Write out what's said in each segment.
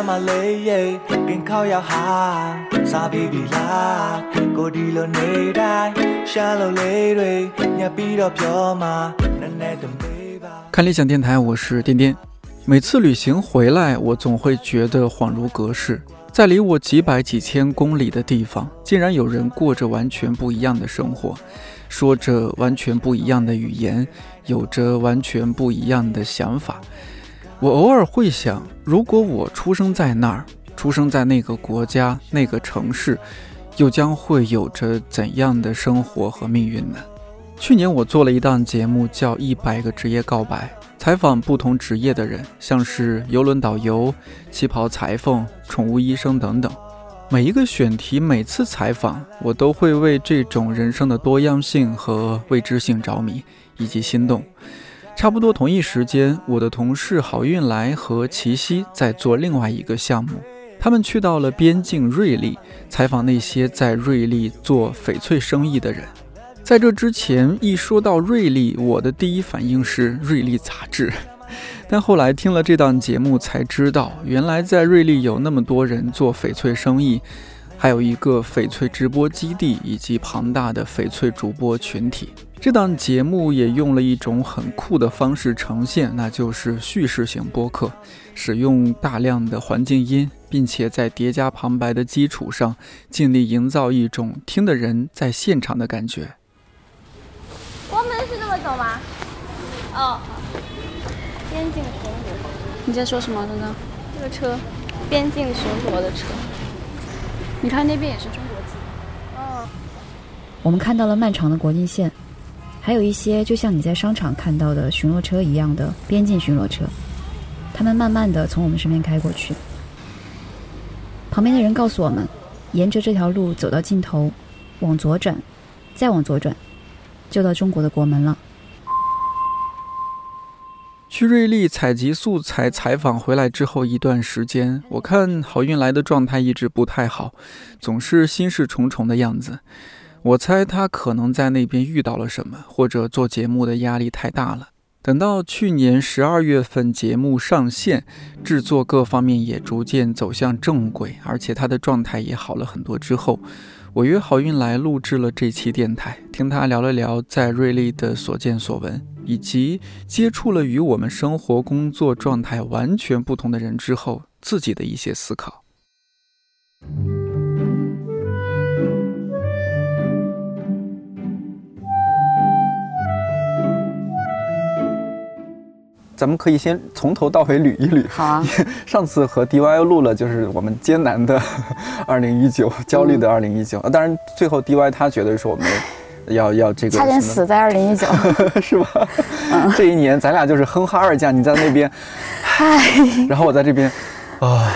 ရှာမလေးရေကင်ခေါရောက်ဟာစားပြီးပြီလားကိုဒီလိုနေတိုင်းရှာလို့လေးတွေညပ်ပြီးတော့ပြောမှာနည်းနည်းတမေးပါ看理想电台，我是颠颠。每次旅行回来，我总会觉得恍如隔世。在离我几百几千公里的地方，竟然有人过着完全不一样的生活，说着完全不一样的语言，有着完全不一样的想法。 我偶尔会想，如果我出生在那儿，出生在那个国家、那个城市，又将会有着怎样的生活和命运呢？去年我做了一档节目，叫《一百个职业告白》。采访不同职业的人，像是游轮导游、旗袍裁缝、宠物医生等等。每一个选题，每次采访，我都会为这种人生的多样性和未知性着迷以及心动。差不多同一时间，我的同事郝运来和齐溪在做另外一个项目，他们去到了边境瑞丽，采访那些在瑞丽做翡翠生意的人。在这之前，一说到瑞丽，我的第一反应是《瑞丽》杂志。但后来听了这档节目，才知道原来在瑞丽有那么多人做翡翠生意，还有一个翡翠直播基地以及庞大的翡翠主播群体。这档节目也用了一种很酷的方式呈现，那就是叙事型播客，使用大量的环境音，并且在叠加旁白的基础上，尽力营造一种听的人在现场的感觉。我们是这么走吗？哦，边境巡逻。你在说什么，等等？这个车，边境巡逻的车。你看那边也是中国字。哦。我们看到了漫长的国境线，还有一些就像你在商场看到的巡逻车一样的边境巡逻车，他们慢慢的从我们身边开过去。旁边的人告诉我们，沿着这条路走到尽头，往左转，再往左转。就到中国的国门了。去瑞丽采集素材采访回来之后一段时间，我看郝运来的状态一直不太好，总是心事重重的样子。我猜他可能在那边遇到了什么，或者做节目的压力太大了。等到去年十二月份节目上线，制作各方面也逐渐走向正轨，而且他的状态也好了很多之后。我约好运来录制了这期电台，听他聊了聊在瑞丽的所见所闻，以及接触了与我们生活工作状态完全不同的人之后自己的一些思考。咱们可以先从头到尾捋一捋。好啊。上次和 DY 录了，就是我们艰难的 2019，焦虑的2019。当然，最后 DY 他觉得是我们要要这个差点死在二零一九。是吧？这一年咱俩就是哼哈二将，你在那边，嗨，然后我在这边，啊，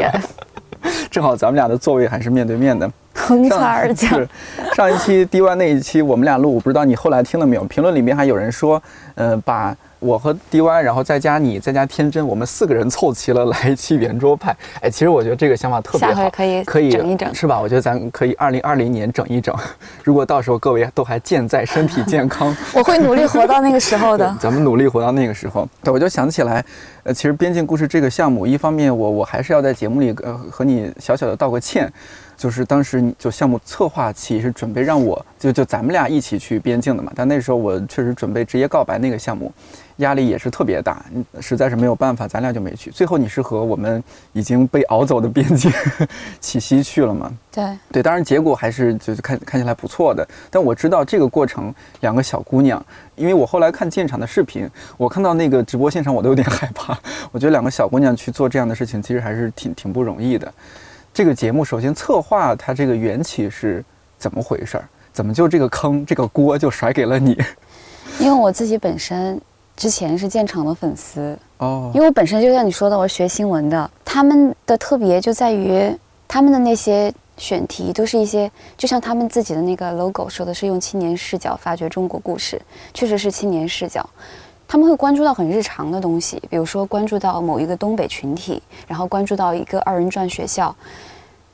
正好咱们俩的座位还是面对面的，哼哈二将。是上一期 DY 那一期我们俩录，我不知道你后来听了没有？评论里面还有人说，呃，把。我和 DY，然后再加你，再加天真，我们四个人凑齐了来一期圆桌派。哎，其实我觉得这个想法特别好，下回可以可以整一整，是吧？我觉得咱可以二零二零年整一整。如果到时候各位都还健在，身体健康，我会努力活到那个时候的。咱们努力活到那个时候。对，我就想起来，呃，其实边境故事这个项目，一方面我我还是要在节目里呃和你小小的道个歉。就是当时就项目策划期是准备让我就就咱们俩一起去边境的嘛，但那时候我确实准备直接告白那个项目，压力也是特别大，实在是没有办法，咱俩就没去。最后你是和我们已经被熬走的边境 起西去了嘛？对对，当然结果还是就是看看起来不错的。但我知道这个过程，两个小姑娘，因为我后来看现场的视频，我看到那个直播现场我都有点害怕。我觉得两个小姑娘去做这样的事情，其实还是挺挺不容易的。这个节目首先策划它这个缘起是怎么回事儿？怎么就这个坑这个锅就甩给了你？因为我自己本身之前是建厂的粉丝哦，因为我本身就像你说的，我是学新闻的，他们的特别就在于他们的那些选题都是一些，就像他们自己的那个 logo 说的是用青年视角发掘中国故事，确实是青年视角。他们会关注到很日常的东西，比如说关注到某一个东北群体，然后关注到一个二人转学校，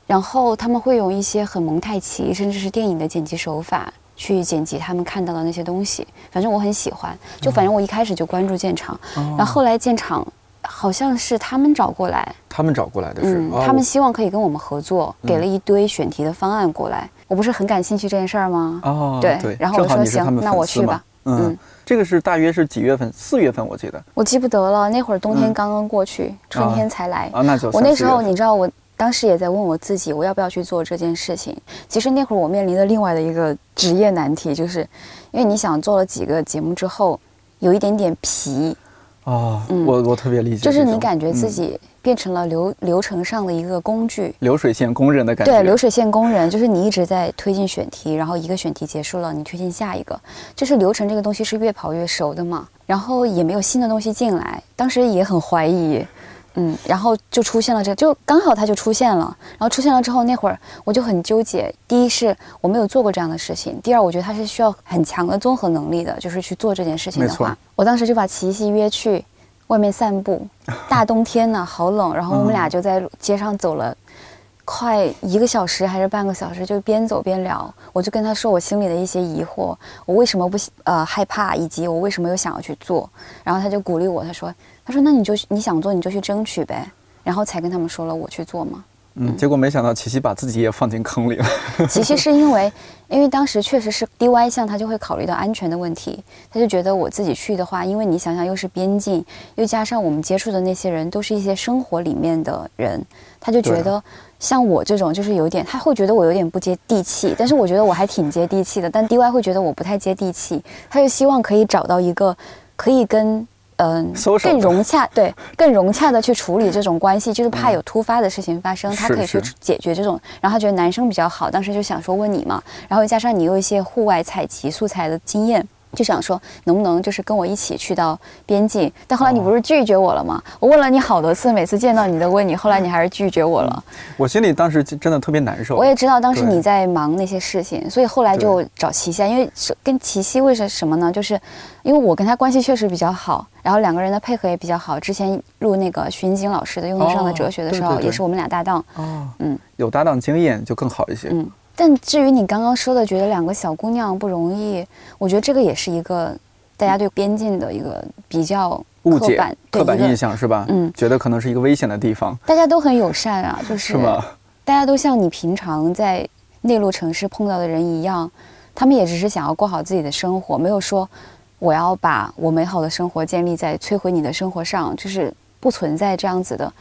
然后他们会用一些很蒙太奇甚至是电影的剪辑手法去剪辑他们看到的那些东西。反正我很喜欢，就反正我一开始就关注建厂，然后后来建厂好像是他们找过来，他们找过来的是，嗯，哦他们希望可以跟我们合作，给了一堆选题的方案过来。我不是很感兴趣这件事儿吗？哦，对对，然后我说行那我去吧嗯，这个是大约是几月份？四月份我记得我记不得了，那会儿冬天嗯刚刚过去，春天才来。啊，那就我那时候，你知道，我当时也在问我自己，我要不要去做这件事情。其实那会儿我面临的另外的一个职业难题，就是因为你想做了几个节目之后，有一点点疲，哦，嗯。我我特别理解就是你感觉自嗯。己变成了流流程上的一个工具。流水线工人的感觉，对，流水线工人就是你一直在推进选题，然后一个选题结束了，你推进下一个，就是流程这个东西是越跑越熟的嘛，然后也没有新的东西进来，当时也很怀疑，嗯，然后就出现了这个，就刚好它就出现了，然后出现了之后那会儿我就很纠结，第一是我没有做过这样的事情，第二我觉得它是需要很强的综合能力的，就是去做这件事情的话，我当时就把琪琪约去外面散步，大冬天呢好冷，然后我们俩就在街上走了。快一个小时还是半个小时，就边走边聊。我就跟他说我心里的一些疑惑，我为什么不呃害怕，以及我为什么又想要去做。然后他就鼓励我，他说他说那你就你想做你就去争取呗。然后才跟他们说了我去做嘛。嗯，结果没想到琪琪把自己也放进坑里了，琪琪是因为，因为当时确实是 DY 项，他就会考虑到安全的问题，他就觉得我自己去的话，因为你想想又是边境，又加上我们接触的那些人都是一些生活里面的人，他就觉得像我这种就是有点，他会觉得我有点不接地气，但是我觉得我还挺接地气的，但 DY 会觉得我不太接地气，他就希望可以找到一个可以跟。嗯更融洽，对，更融洽的去处理这种关系，就是怕有突发的事情发生，他可以去解决这种。然后他觉得男生比较好，当时就想说问你嘛，然后加上你有一些户外采集素材的经验，就想说能不能就是跟我一起去到边境。但后来你不是拒绝我了吗？我问了你好多次，每次见到你都问你，后来你还是拒绝我了。我心里当时真的特别难受。我也知道当时你在忙那些事情，所以后来就找齐溪啊，因为是跟齐溪为什什么呢？就是因为我跟他关系确实比较好，然后两个人的配合也比较好。之前录那个荀晶老师的《用得上的哲学》的时候，哦对对对也是我们俩搭档。哦，嗯有搭档经验就更好一些。嗯，但至于你刚刚说的，觉得两个小姑娘不容易，我觉得这个也是一个大家对边境的一个比较误解刻板、对刻板印象是吧？嗯觉得可能是一个危险的地方，大家都很友善啊，就 是是吗？大家都像你平常在内陆城市碰到的人一样，他们也只是想要过好自己的生活，没有说我要把我美好的生活建立在摧毁你的生活上，就是不存在这样子的。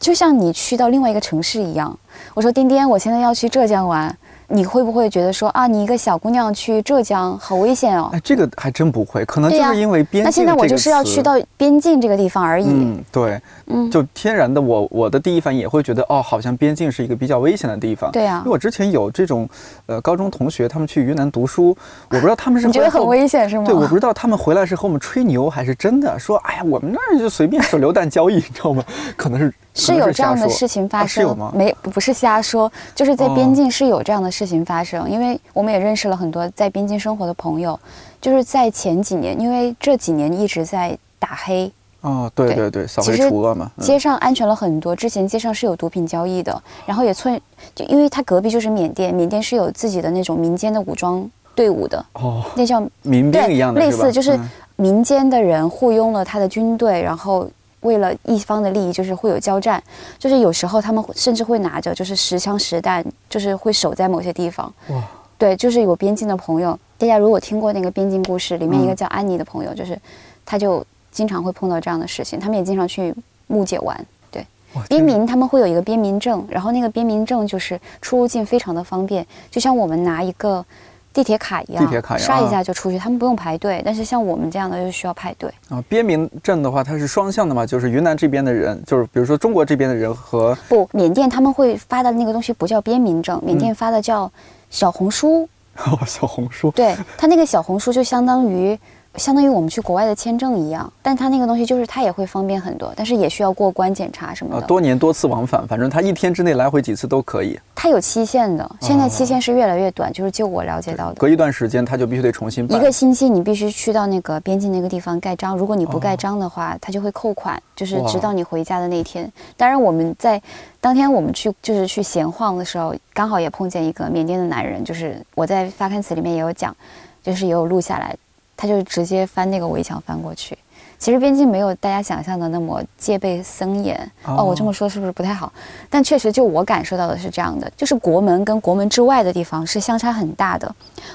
就像你去到另外一个城市一样，我说丁丁，我现在要去浙江玩，你会不会觉得说啊，你一个小姑娘去浙江好危险哦？哎，这个还真不会，可能就是因为边境那现在我就是要去到边境这个地方而已。嗯，对，嗯就天然的我我的第一反应也会觉得，哦，好像边境是一个比较危险的地方。对啊因为我之前有这种，呃，高中同学他们去云南读书，我不知道他们是你觉得很危险是吗？对，我不知道他们回来是和我们吹牛还是真的，说哎呀，我们那儿就随便手 榴弹交易，你知道吗？可能是是有这样的事情发生，啊吗没不是瞎说，就是在哦边境是有这样的事情发生。因为我们也认识了很多在边境生活的朋友，就是在前几年，因为这几年一直在打黑，哦，对对对对，扫黑除恶嘛。嗯街上安全了很多。之前街上是有毒品交易的，然后也村就因为它隔壁就是缅甸，缅甸是有自己的那种民间的武装队伍的，哦，那叫民兵一样的，类似就是嗯民间的人雇佣了他的军队，然后为了一方的利益，就是会有交战，就是有时候他们会甚至会拿着就是实枪实弹，就是会守在某些地方。哇，对，就是有边境的朋友，大家如果听过那个边境故事，里面一个嗯叫安妮的朋友，就是他就经常会碰到这样的事情，他们也经常去木姐玩。对，边民他们会有一个边民证，然后那个边民证就是出入境非常的方便，就像我们拿一个地铁卡一样，地铁卡一样刷一啊下就出去，他们不用排队。但是像我们这样的就需要排队。啊，边民证的话，它是双向的嘛，就是云南这边的人，就是比如说中国这边的人和不，缅甸他们会发的那个东西不叫边民证，缅嗯甸发的叫小红书。哦 小红书。对，它那个小红书就相当于。相当于我们去国外的签证一样，但它那个东西就是它也会方便很多，但是也需要过关检查什么啊，的。多年多次往返，反正他一天之内来回几次都可以，它有期限的，现在期限是越来越短，就是就我了解到的。隔一段时间他就必须得重新一。个星期你必须去到那个边境那个地方盖章，如果你不盖哦章的话，他就会扣款，就是直到你回家的那天。当然我们在当天我们去就是去闲晃的时候，刚好也碰见一个缅甸的男人，就是我在发刊词里面也有讲，就是也有录下来，他就直接翻那个围墙翻过去。其实边境没有大家想象的那么戒备森严哦。我这么说是不是不太好？但确实，就我感受到的是这样的，就是国门跟国门之外的地方是相差很大的。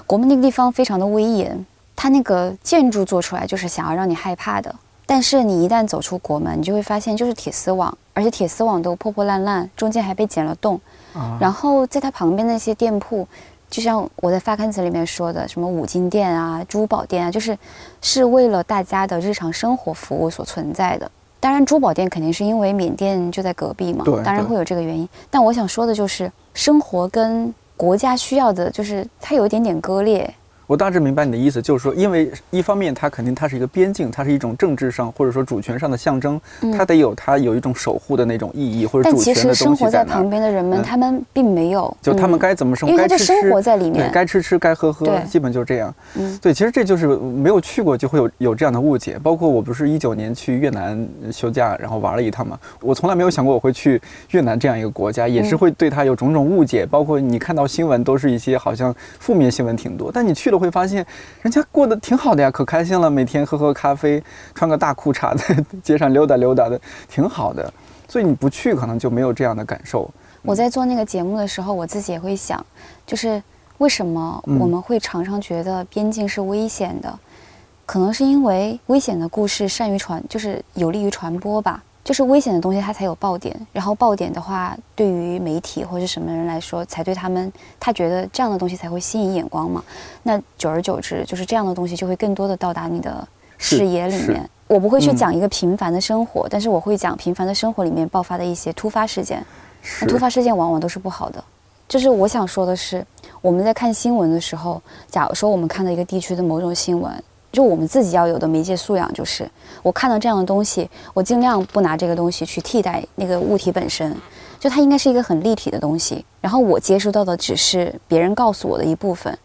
国门那个地方非常的威严，它那个建筑做出来就是想要让你害怕的。但是你一旦走出国门，你就会发现就是铁丝网，而且铁丝网都破破烂烂，中间还被剪了洞。然后在它旁边那些店铺。就像我在发刊词里面说的，什么五金店啊、珠宝店啊，就是是为了大家的日常生活服务所存在的。当然，珠宝店肯定是因为缅甸就在隔壁嘛，当然会有这个原因。但我想说的就是，生活跟国家需要的，就是它有一点点割裂。我大致明白你的意思，就是说，因为一方面它肯定它是一个边境，它是一种政治上或者说主权上的象征，它得有它有一种守护的那种意义或者主权的东西但其实生活在旁边的人们，他们并没有，就他们该怎么生活，该吃吃，生活在里面，该吃吃，该喝喝，基本就是这样。嗯，对，其实这就是没有去过就会有有这样的误解。包括我不是一九年去越南休假，然后玩了一趟嘛，我从来没有想过我会去越南这样一个国家，也是会对它有种种误解。包括你看到新闻都是一些好像负面新闻挺多，但你去了会发现。人家过得挺好的呀，可开心了，每天喝喝咖啡，穿个大裤衩在 街上溜达溜达的，挺好的。所以你不去，可能就没有这样的感受。我在做那个节目的时候，我自己也会想，就是为什么我们会常常觉得边境是危险的？可能是因为危险的故事善于传，就是有利于传播吧。就是危险的东西，它才有爆点。然后爆点的话，对于媒体或者什么人来说，才对他们，他觉得这样的东西才会吸引眼光嘛。那久而久之，就是这样的东西就会更多的到达你的视野里面。我不会去讲一个平凡的生活，但是我会讲平凡的生活里面爆发的一些突发事件。那突发事件往往都是不好的。就是我想说的是，我们在看新闻的时候，假如说我们看到一个地区的某种新闻。就我们自己要有的媒介素养，就是我看到这样的东西，我尽量不拿这个东西去替代那个物体本身，就它应该是一个很立体的东西。然后我接收到的只是别人告诉我的一部分，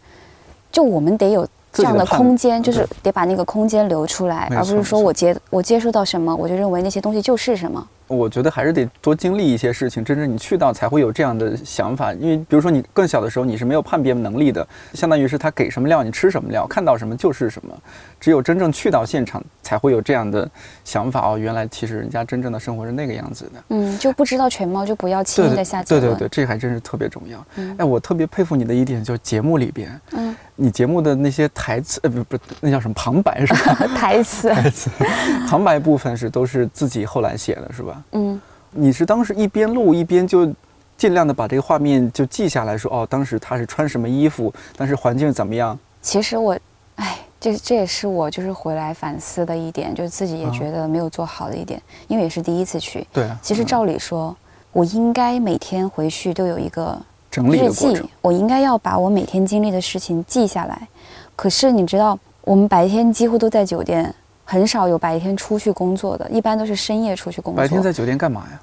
就我们得有这样的空间，就是得把那个空间留出来，而不是说我接我接收到什么，我就认为那些东西就是什么。我觉得还是得多经历一些事情，真正你去到才会有这样的想法。因为比如说你更小的时候，你是没有判别能力的，相当于是他给什么料你吃什么料，看到什么就是什么。只有真正去到现场，才会有这样的想法哦。原来其实人家真正的生活是那个样子的。嗯，就不知道全貌就不要轻易的下结论。对对对，这还真是特别重要。哎，我特别佩服你的一点就是节目里边，嗯，你节目的那些台词，呃，不不，那叫什么旁白是吧？台词，台词，旁白部分是都是自己后来写的，是吧？嗯。你是当时一边录一边就尽量的把这个画面就记下来，说哦，当时他是穿什么衣服，当时环境怎么样？其实我，哎，这这也是我就是回来反思的一点，就是自己也觉得没有做好的一点，因为也是第一次去。对。啊其实照理说，我应该每天回去都有一个整理日记，我应该要把我每天经历的事情记下来。可是你知道，我们白天几乎都在酒店。很少有白天出去工作的，一般都是深夜出去工作。白天在酒店干嘛呀？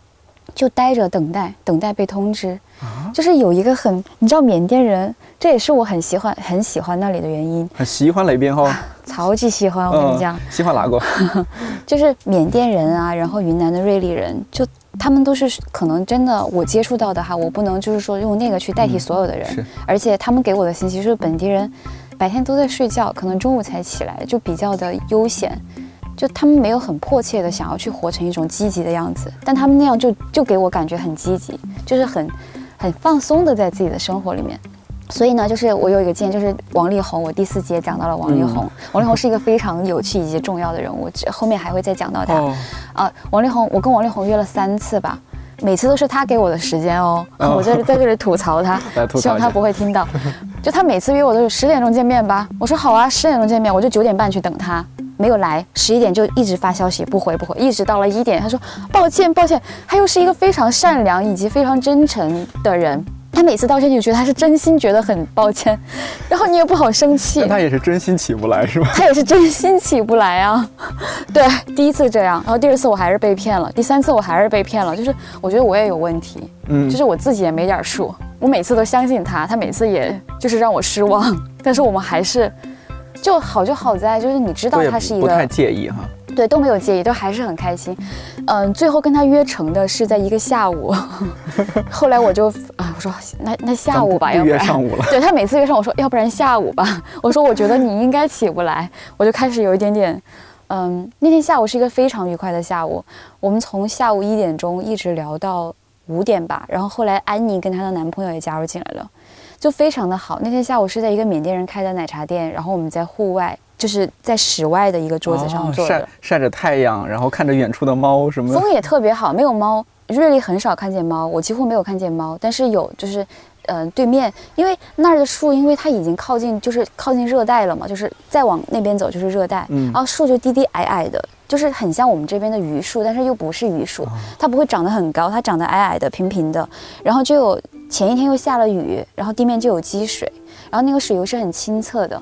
就待着等待，等待被通知。啊，就是有一个很，你知道缅甸人，这也是我很喜欢很喜欢那里的原因。很喜欢那边哈？超级喜欢，我跟你讲。喜欢哪个？就是缅甸人啊，然后云南的瑞丽人，就他们都是可能真的我接触到的哈，我不能就是说用那个去代替所有的人。而且他们给我的信息是本地人。白天都在睡觉，可能中午才起来，就比较的悠闲，就他们没有很迫切的想要去活成一种积极的样子，但他们那样就就给我感觉很积极，就是很很放松的在自己的生活里面。所以呢，就是我有一个建议，就是王力宏，我第四节讲到了王力宏，王力宏是一个非常有趣以及重要的人物，后面还会再讲到他。啊，王力宏，我跟王力宏约了三次吧。每次都是他给我的时间哦，我在在这里吐槽他，希望他不会听到。就他每次约我都是十点钟见面吧，我说好啊，十点钟见面，我就九点半去等他，没有来，十一点就一直发消息不回不回，一直到了一点，他说抱歉抱歉，他又是一个非常善良以及非常真诚的人。他每次道歉，你就觉得他是真心觉得很抱歉，然后你也不好生气。他也是真心起不来，是吧？他也是真心起不来啊。对，第一次这样，然后第二次我还是被骗了，第三次我还是被骗了。就是我觉得我也有问题，嗯，就是我自己也没点数。我每次都相信他，他每次也就是让我失望。但是我们还是就好就好在，就是你知道他是一个不太介意哈。对，都没有介意，都还是很开心。嗯，最后跟他约成的是在一个下午。后来我就啊，我说那那下午吧，要不然上午了。对他每次约上我说，要不然下午吧。我说我觉得你应该起不来，我就开始有一点点嗯，那天下午是一个非常愉快的下午，我们从下午一点钟一直聊到五点吧，然后后来安妮跟她的男朋友也加入进来了，就非常的好。那天下午是在一个缅甸人开的奶茶店，然后我们在户外，就是在室外的一个桌子上坐晒着，晒着太阳，然后看着远处的猫什么的。风也特别好，没有猫。瑞丽很少看见猫，我几乎没有看见猫，但是有就是，呃，对面，因为那儿的树，因为它已经靠近，就是靠近热带了嘛，就是再往那边走就是热带，嗯然后树就低低矮矮的，就是很像我们这边的榆树，但是又不是榆树，它不会长得很高，它长得矮矮的、平平的，然后就有前一天又下了雨，然后地面就有积水，然后那个水又是很清澈的。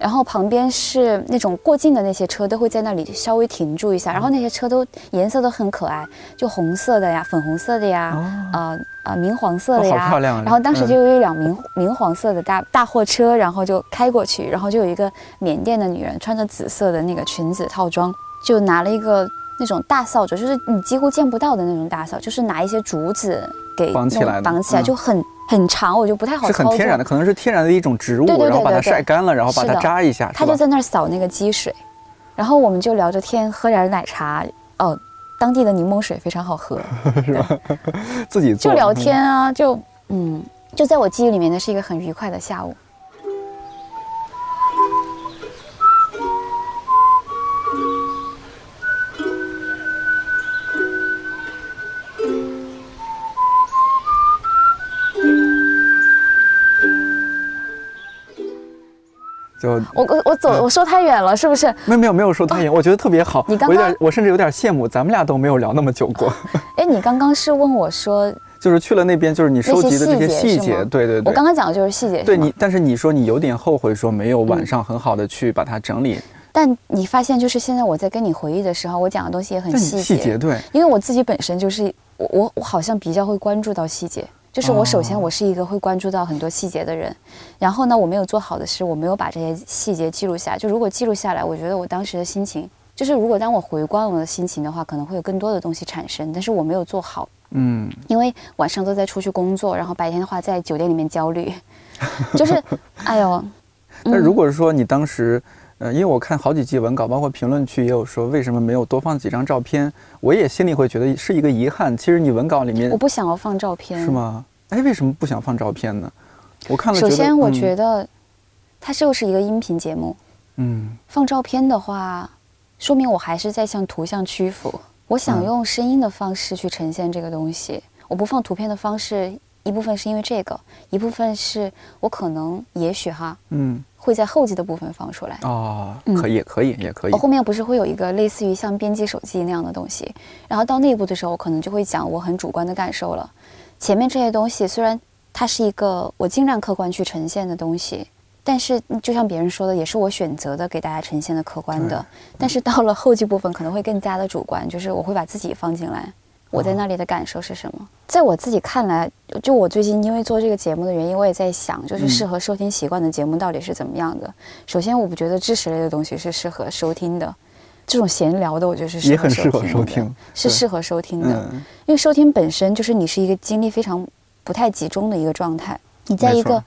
然后旁边是那种过境的那些车都会在那里稍微停住一下，然后那些车都颜色都很可爱，就红色的呀、粉红色的呀、呃呃明黄色的哦呀。好漂亮啊然后当时就有一辆明明黄色的大大货车，然后就开过去，然后就有一个缅甸的女人穿着紫色的那个裙子套装，就拿了一个那种大扫帚，就是你几乎见不到的那种大扫，就是拿一些竹子给绑起来绑起来，嗯就很很长，我就不太好是操作。很天然的，可能是天然的一种植物，对对对然后把它晒干了，然后把它扎一下，是吧？他就在那儿扫那个积水，然后我们就聊着天，喝点儿奶茶。哦，当地的柠檬水非常好喝，自己做就聊天啊，就嗯，就在我记忆里面，那是一个很愉快的下午。就我我我走，我说太远了，是不是？没有没有没有说太远，我觉得特别好。你刚刚我有点，我甚至有点羡慕，咱们俩都没有聊那么久过。哎，你刚刚是问我说 就是去了那边，就是你收集的这些细节对对对。我刚刚讲的就是细节，是对你，但是你说你有点后悔，说没有晚上很好的去把它整理。但你发现，就是现在我在跟你回忆的时候，我讲的东西也很细细节对，因为我自己本身就是我我我好像比较会关注到细节，就是我首先哦我是一个会关注到很多细节的人，然后呢，我没有做好的是我没有把这些细节记录下来。就如果记录下来，我觉得我当时的心情，就是如果当我回观我的心情的话，可能会有更多的东西产生，但是我没有做好，嗯，因为晚上都在出去工作，然后白天的话在酒店里面焦虑，就是 哎呦，那如果说你当时，呃，因为我看好几季文稿，包括评论区也有说为什么没有多放几张照片，我也心里会觉得是一个遗憾。其实你文稿里面我不想要放照片，是？吗？哎，为什么不想放照片呢？我看了，首先，我嗯觉得它就是一个音频节目，嗯，放照片的话，说明我还是在向图像屈服。我想嗯用声音的方式去呈现这个东西，我不放图片的方式，一部分是因为这个，一部分是我可能也许哈嗯，会在后记的部分放出来。哦，嗯可以，可以，也可以我。后面不是会有一个类似于像编辑手记那样的东西，然后到那一步的时候，我可能就会讲我很主观的感受了。前面这些东西虽然它是一个我尽量客观去呈现的东西，但是就像别人说的，也是我选择的给大家呈现的客观的。但是到了后记部分，可能会更加的主观，就是我会把自己放进来。我在那里的感受是什么？在我自己看来，就我最近因为做这个节目的原因，我也在想，就是嗯适合收听习惯的节目到底是怎么样的。首先，我不觉得知识类的东西是适合收听的，这种闲聊的，我觉得是也很适合收收听，是适合收听的。嗯，因为收听本身就是你是一个精力非常不太集中的一个状态，你在一个。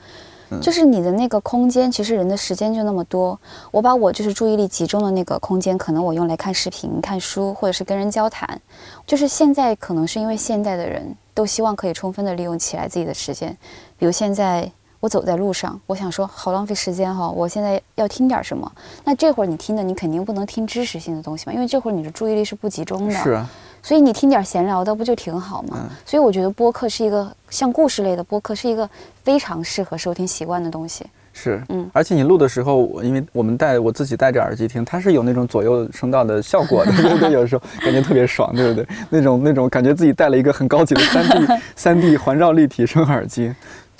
嗯就是你的那个空间，其实人的时间就那么多。我把我就是注意力集中的那个空间，可能我用来看视频、看书，或者是跟人交谈。就是现在可能是因为现代的人都希望可以充分的利用起来自己的时间，比如现在我走在路上，我想说好浪费时间哈、我现在要听点什么？那这会儿你听的你肯定不能听知识性的东西嘛，因为这会儿你的注意力是不集中的。是啊，所以你听点闲聊的不就挺好吗？嗯所以我觉得播客是一个像故事类的播客，是一个非常适合收听习惯的东西。是，嗯而且你录的时候，我因为我们戴我自己戴着耳机听，它是有那种左右声道的效果的，对不对？有时候感觉特别爽，对不对？那种那种感觉自己戴了一个很高级的三 D 三 D 环绕立体声耳机，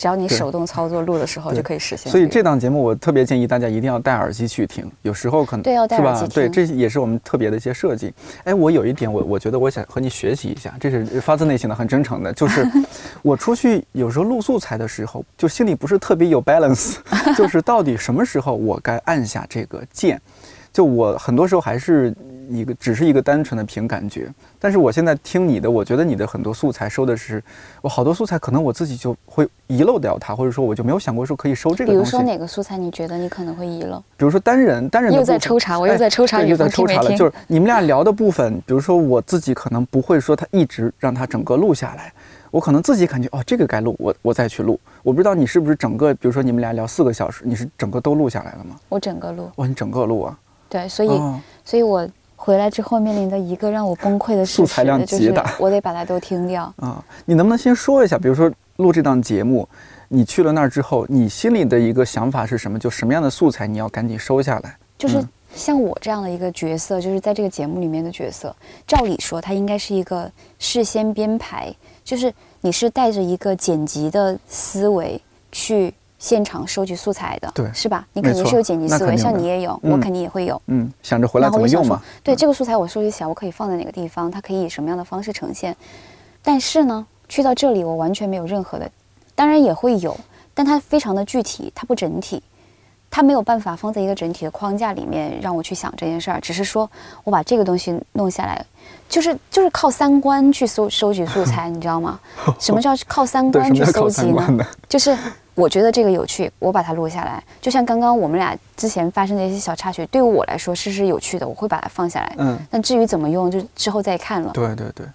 只要你手动操作录的时候就可以实现。所以这档节目我特别建议大家一定要戴耳机去听，有时候可能对要戴耳机？吧对，这也是我们特别的一些设计。哎，我有一点我我觉得我想和你学习一下，这是发自内心的、很真诚的，就是 我出去有时候录素材的时候，就心里不是特别有 balance，就是到底什么时候我该按下这个键。就我很多时候还是一个只是一个单纯的凭感觉。但是我现在听你的，我觉得你的很多素材收的是，我好多素材可能我自己就会遗漏掉它，或者说我就没有想过说可以收这个东西。比如说哪个素材你觉得你可能会遗漏？比如说单人，单人的又在抽查，我哎又在抽查对又在抽查了？就是你们俩聊的部分，比如说我自己可能不会说他一直让他整个录下来，我可能自己感觉哦这个该录，我我再去录。我不知道你是不是整个，比如说你们俩聊四个小时，你是整个都录下来了吗？我整个录，哇，你整个录啊？对，所以、哦，所以我回来之后面临的一个让我崩溃的事素材量极大 我得把它都听掉。啊，你能不能先说一下，比如说录这档节目，你去了那儿之后，你心里的一个想法是什么？就什么样的素材你要赶紧收下来？就是嗯像我这样的一个角色，就是在这个节目里面的角色，照理说他应该是一个事先编排，就是你是带着一个剪辑的思维去现场收集素材的，对是吧？你肯定是有剪辑思维，像你也有，嗯我肯定也会有。嗯，想着回来怎么用嘛？，对这个素材我收集起来，我可以放在哪个地方？它可以以什么样的方式呈现？但是呢，去到这里我完全没有任何的，当然也会有，但它非常的具体，它不整体，它没有办法放在一个整体的框架里面让我去想这件事儿。只是说我把这个东西弄下来，就是就是靠三观去搜收集素材，你知道吗？什么叫靠三，观去搜集呢？就是我觉得这个有趣，我把它录下来。就像刚刚我们俩之前发生的一些小插曲，对于我来说是是有趣的，我会把它放下来。嗯，但至于怎么用，就之后再看了。对对对，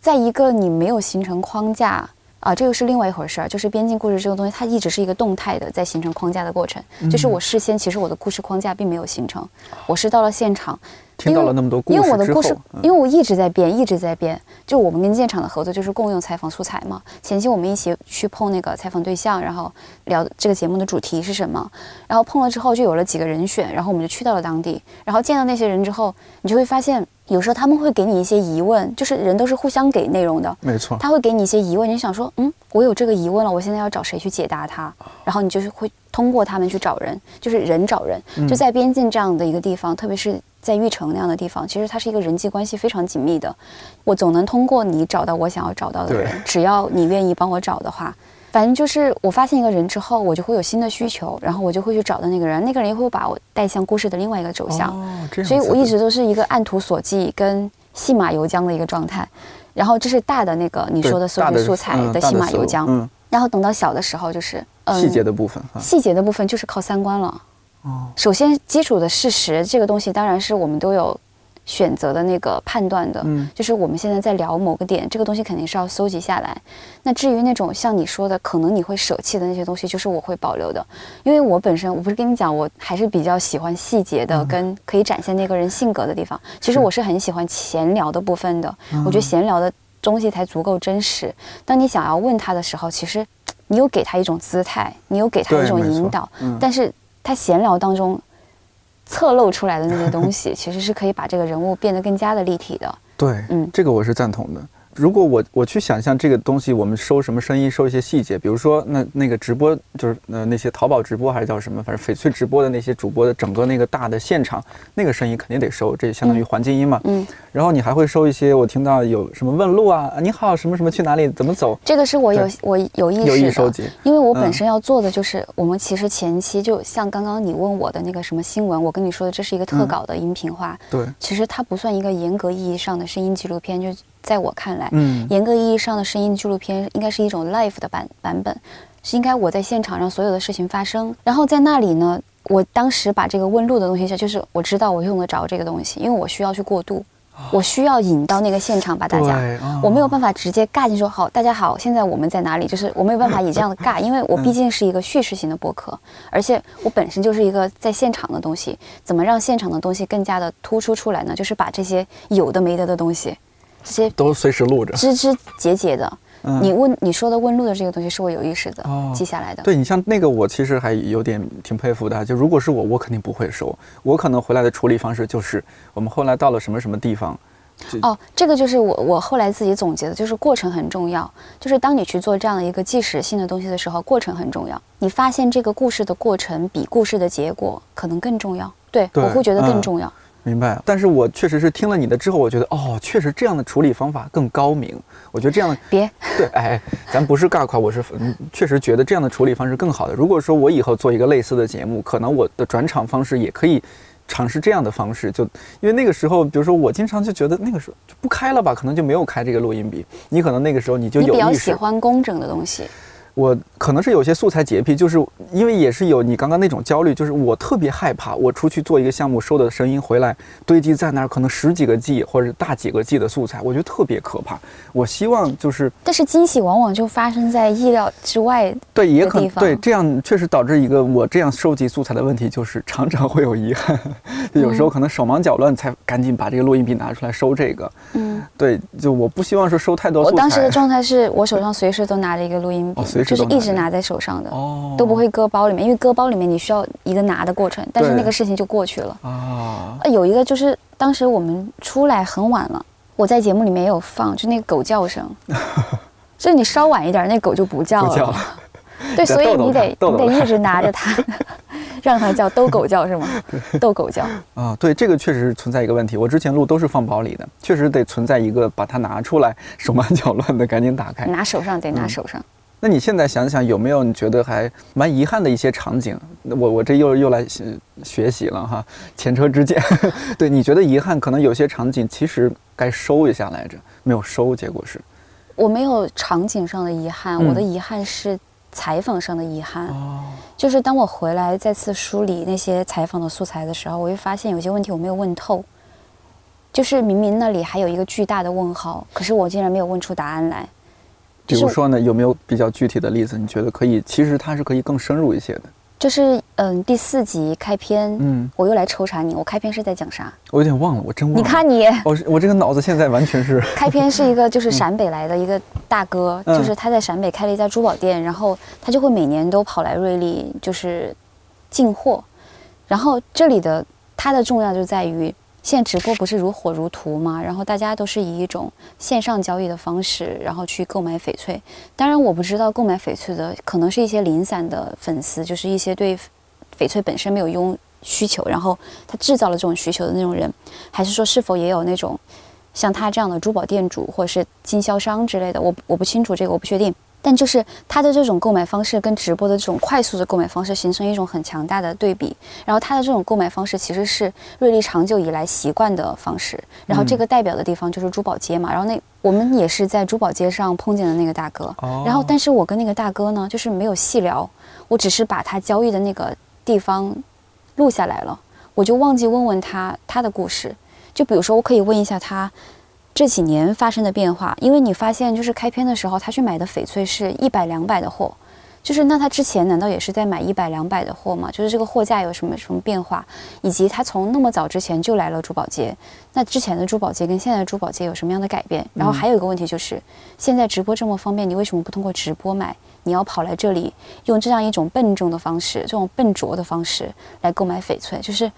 在一个你没有形成框架啊，这个是另外一回事儿。就是边境故事这个东西，它一直是一个动态的在形成框架的过程。嗯就是我事先其实我的故事框架并没有形成，我是到了现场，听到了那么多故事因为我的之后故事，嗯因为我一直在变，一直在变。就我们跟建厂的合作就是共用采访素材嘛。前期我们一起去碰那个采访对象，然后聊这个节目的主题是什么，然后碰了之后就有了几个人选，然后我们就去到了当地，然后见到那些人之后，你就会发现，有时候他们会给你一些疑问，就是人都是互相给内容的。没错，他会给你一些疑问，你想说，嗯，我有这个疑问了，我现在要找谁去解答它？然后你就是会通过他们去找人，就是人找人。就在边境这样的一个地方，特别是在玉城那样的地方，其实它是一个人际关系非常紧密的。我总能通过你找到我想要找到的人，只要你愿意帮我找的话。反正就是我发现一个人之后，我就会有新的需求，然后我就会去找到那个人，那个人也会把我带向故事的另外一个走向。所以我一直都是一个按图索骥跟戏码游浆的一个状态。然后这是大的那个你说的搜大集素材的戏嗯大思路码游浆，嗯，然后等到小的时候就是嗯细节的部分啊，细节的部分就是靠三观了。哦，首先基础的事实这个东西当然是我们都有选择的那个判断的，嗯。就是我们现在在聊某个点，这个东西肯定是要搜集下来。那至于那种像你说的，可能你会舍弃的那些东西，就是我会保留的，因为我本身我不是跟你讲，我还是比较喜欢细节的，跟可以展现那个人性格的地方。其实我是很喜欢闲聊的部分的，我觉得闲聊的东西才足够真实。当你想要问他的时候，其实你有给他一种姿态，你有给他一种引导，嗯。但是他闲聊当中侧漏出来的那些东西，其实是可以把这个人物变得更加的立体的。对，嗯这个我是赞同的。如果我我去想象这个东西，我们收什么声音，收一些细节，比如说那那个直播，就是呃那些淘宝直播还是叫什么，反正翡翠直播的那些主播的整个那个大的现场，那个声音肯定得收，这相当于环境音嘛。嗯，然后你还会收一些，我听到有什么问路啊，你好，什么什么去哪里，怎么走，这个是我有我有意有意识的，收集。因为我本嗯。身要做的就是，我们其实前期就像刚刚你问我的那个什么新闻，我跟你说的这是一个特嗯。稿的音频化，对，其实它不算一个严格意义上的声音纪录片，就在我看来，嗯，严格意义上的声音纪录片应该是一种 life 的版版本，是应该我在现场让所有的事情发生。然后在那里呢，我当时把这个问路的东西，就是我知道我用得着这个东西，因为我需要去过渡，我需要引到那个现场把大家。哦我没有办法直接尬进说好，大家好，现在我们在哪里？就是我没有办法以这样的尬，因为我毕竟是一个叙事型的播客，而且我本身就是一个在现场的东西，怎么让现场的东西更加的突出出来呢？就是把这些有的没的的东西，这些都随时录着。枝枝节节的，嗯你问你说的问路的这个东西是我有意识的、哦记下来的。对你像那个，我其实还有点挺佩服的啊。就如果是我，我肯定不会收。我可能回来的处理方式就是，我们后来到了什么什么地方，哦，这个就是我我后来自己总结的，就是过程很重要。就是当你去做这样的一个即时性的东西的时候，过程很重要。你发现这个故事的过程比故事的结果可能更重要。对对我会觉得更嗯重要。明白。但是我确实是听了你的之后，我觉得哦，确实这样的处理方法更高明。我觉得这样的别，对，哎，咱不是尬夸，我是嗯，确实觉得这样的处理方式更好的。如果说我以后做一个类似的节目，可能我的转场方式也可以尝试这样的方式，就因为那个时候，比如说我经常就觉得那个时候就不开了吧，可能就没有开这个录音笔。你可能那个时候你就你比较喜欢工整的东西，我可能是有些素材洁癖，就是因为也是有你刚刚那种焦虑，就是我特别害怕，我出去做一个项目收的声音回来堆积在那儿，可能十几个 G 或者大几个 G 的素材，我觉得特别可怕。我希望就是但是惊喜往往就发生在意料之外。对，也可能对这样确实导致一个我这样收集素材的问题，就是常常会有遗憾，有时候可能手忙脚乱才赶紧把这个录音笔拿出来收这个。嗯，对，就我不希望说收太多素材。我当时的状态是我手上随时都拿着一个录音笔，哦就是一直拿在手上的，哦都不会搁包里面，因为搁包里面你需要一个拿的过程，但是那个事情就过去了。啊，呃，有一个就是当时我们出来很晚了，我在节目里面也有放，就那个狗叫声，所 以你稍晚一点，那狗就不叫了。不叫 对，所以你得你得一直拿着它，让它叫，逗狗叫是吗？逗狗叫。啊，对，这个确实是存在一个问题。我之前录都是放包里的，确实得存在一个把它拿出来，手忙脚乱的赶紧打开。拿手上得拿嗯手上。那你现在想想，有没有你觉得还蛮遗憾的一些场景？那我我这又又来学学习了哈，前车之鉴。对，你觉得遗憾，可能有些场景其实该收一下来着，没有收，结果是我没有场景上的遗憾，嗯我的遗憾是采访上的遗憾。哦，就是当我回来再次梳理那些采访的素材的时候，我会发现有些问题我没有问透。就是明明那里还有一个巨大的问号，可是我竟然没有问出答案来。就是比如说呢，有没有比较具体的例子？你觉得可以？其实它是可以更深入一些的。就是嗯，第四集开篇，嗯，我又来抽查你，我开篇是在讲啥？我有点忘了，我真忘了。你看你我 是我这个脑子现在完全是 开篇是一个就是陕北来的一个大哥，嗯就是他在陕北开了一家珠宝店，然后他就会每年都跑来瑞丽就是进货，然后这里的它的重要就在于。现在直播不是如火如荼吗？然后大家都是以一种线上交易的方式，然后去购买翡翠。当然，我不知道购买翡翠的可能是一些零散的粉丝，就是一些对翡翠本身没有用需求，然后他制造了这种需求的那种人，还是说是否也有那种像他这样的珠宝店主或者是经销商之类的，我我不清楚这个，我不确定。但就是他的这种购买方式跟直播的这种快速的购买方式形成一种很强大的对比。然后他的这种购买方式其实是瑞丽长久以来习惯的方式。然后这个代表的地方就是珠宝街嘛。然后那我们也是在珠宝街上碰见的那个大哥。哦然后但是我跟那个大哥呢，就是没有细聊，我只是把他交易的那个地方录下来了，我就忘记问问他他的故事。就比如说，我可以问一下他这几年发生的变化，因为你发现就是开篇的时候，他去买的翡翠是一百两百的货，就是那他之前难道也是在买一百两百的货吗？就是这个货架有什么什么变化，以及他从那么早之前就来了珠宝街，那之前的珠宝街跟现在的珠宝街有什么样的改变？然后还有一个问题就是，现在直播这么方便，你为什么不通过直播买？你要跑来这里用这样一种笨重的方式，这种笨拙的方式来购买翡翠，就是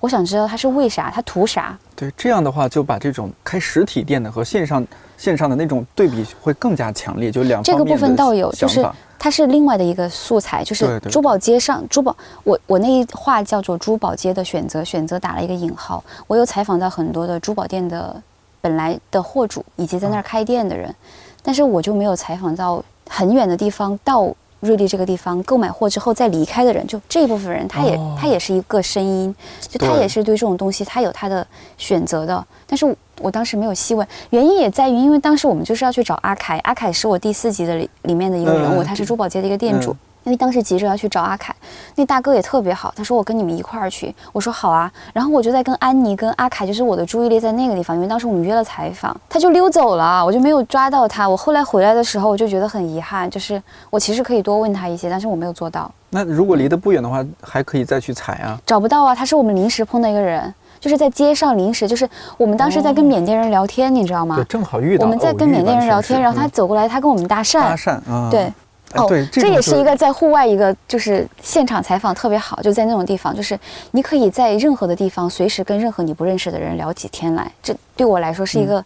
我想知道他是为啥，他图啥？对，这样的话就把这种开实体店的和线上线上的那种对比会更加强烈，就两这个部分倒有，就是它是另外的一个素材，就是珠宝街上珠宝，我我那一话叫做珠宝街的选择，选择打了一个引号。我有采访到很多的珠宝店的本来的货主以及在那儿开店的人，但是我就没有采访到很远的地方到。瑞丽这个地方购买货之后再离开的人，就这一部分人，他也、哦他也是一个声音，就他也是对这种东西他有他的选择的。但是我我当时没有细问，原因也在于，因为当时我们就是要去找阿凯，阿凯是我第四集的里里面的一个人物，嗯他是珠宝街的一个店主。嗯因为当时急着要去找阿凯，那大哥也特别好，他说我跟你们一块儿去，我说好啊，然后我就在跟安妮、跟阿凯，就是我的注意力在那个地方，因为当时我们约了采访，他就溜走了，我就没有抓到他。我后来回来的时候，我就觉得很遗憾，就是我其实可以多问他一些，但是我没有做到，那如果离得不远的话，还可以再去采啊。找不到啊。他是我们临时碰到一个人，就是在街上临时，就是我们当时在跟缅甸人聊天，你知道吗对，？正好遇到。我们在跟缅甸人聊天，然后他嗯走过来，他跟我们搭讪搭，讪啊，对。哎哦，对，这也是一个在户外一个就是现场采访特别好，就在那种地方，就是你可以在任何的地方随时跟任何你不认识的人聊起天来，这对我来说是一嗯个